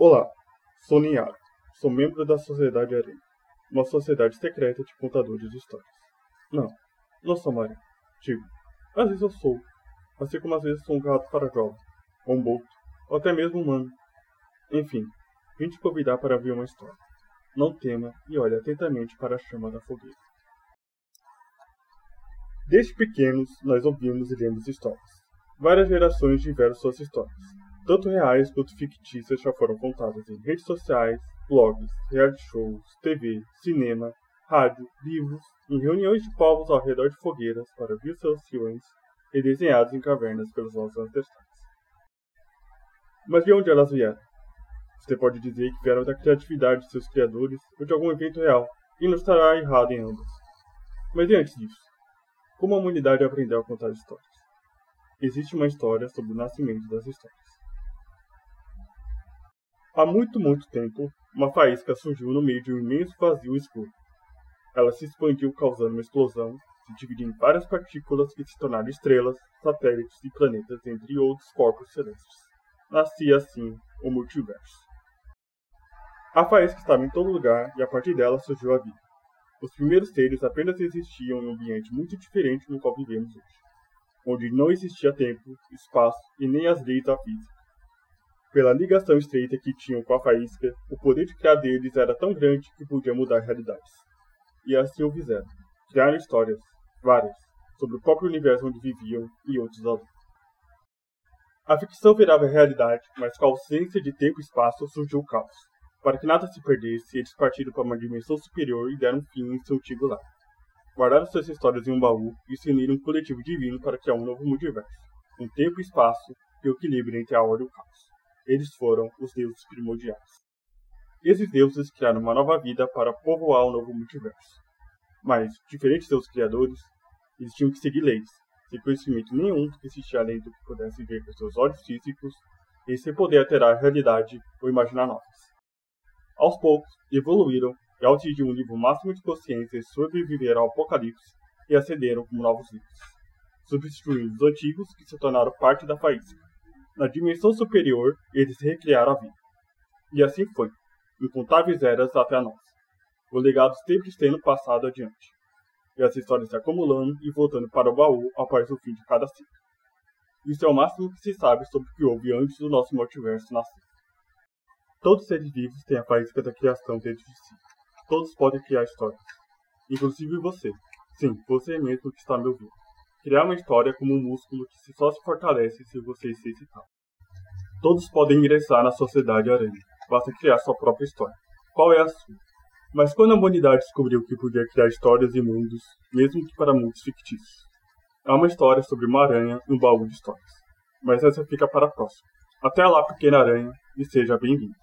Olá, sou Ninharo. Sou membro da Sociedade Aranha, uma sociedade secreta de contadores de histórias. Não, não sou aranha. Digo, às vezes eu sou, assim como às vezes sou um gato parajola, ou um boto, ou até mesmo humano. Enfim, vim te convidar para ver uma história. Não tema e olhe atentamente para a chama da fogueira. Desde pequenos, nós ouvimos e lemos histórias. Várias gerações tiveram suas histórias tanto reais quanto fictícias já foram contadas em redes sociais, blogs, reality shows, TV, cinema, rádio, livros, em reuniões de povos ao redor de fogueiras para ver seus anciões e desenhados em cavernas pelos nossos ancestrais. Mas de onde elas vieram? Você pode dizer que vieram da criatividade de seus criadores ou de algum evento real, e não estará errado em ambas. Mas e antes disso? Como a humanidade aprendeu a contar histórias? Existe uma história sobre o nascimento das histórias. Há muito, muito tempo, uma faísca surgiu no meio de um imenso vazio escuro. Ela se expandiu causando uma explosão, se dividiu em várias partículas que se tornaram estrelas, satélites e planetas, entre outros corpos celestes. Nascia assim o multiverso. A faísca estava em todo lugar e a partir dela surgiu a vida. Os primeiros seres apenas existiam em um ambiente muito diferente no qual vivemos hoje, onde não existia tempo, espaço e nem as leis da física pela ligação estreita que tinham com a faísca, o poder de criar deles era tão grande que podia mudar realidades. E assim o fizeram. Criaram histórias, várias, sobre o próprio universo onde viviam e outros além. A ficção virava realidade, mas com a ausência de tempo e espaço surgiu o caos. Para que nada se perdesse, eles partiram para uma dimensão superior e deram fim em seu antigo lar. Guardaram suas histórias em um baú e se uniram um coletivo divino para criar um novo multiverso, um tempo e espaço e o equilíbrio entre a ordem e o caos. Eles foram os deuses primordiais. Esses deuses criaram uma nova vida para povoar o novo multiverso. Mas, diferente de seus criadores, eles tinham que seguir leis, sem conhecimento nenhum do que existia além do que pudessem ver com seus olhos físicos e sem poder alterar a realidade ou imaginar novas. Aos poucos, evoluíram e ao atingir um nível máximo de consciência sobreviveram ao apocalipse e acederam como novos livros, substituindo os antigos que se tornaram parte da faísca. Na dimensão superior, eles recriaram a vida. E assim foi, incontáveis eras até a nossa. O legado sempre sendo passado adiante. E as histórias se acumulando e voltando para o baú após o fim de cada ciclo. Isso é o máximo que se sabe sobre o que houve antes do nosso multiverso nascer. Todos os seres vivos têm a faísca da criação dentro de si. Todos podem criar histórias. Inclusive você. Sim, você mesmo que está me ouvindo. Criar uma história é como um músculo que só se fortalece se você se excitar. Todos podem ingressar na Sociedade Aranha. Basta criar sua própria história. Qual é a sua? Mas quando a humanidade descobriu que podia criar histórias e mundos, mesmo que para mundos fictícios? Há uma história sobre uma aranha e um baú de histórias. Mas essa fica para a próxima. Até lá, pequena aranha, e seja bem-vindo.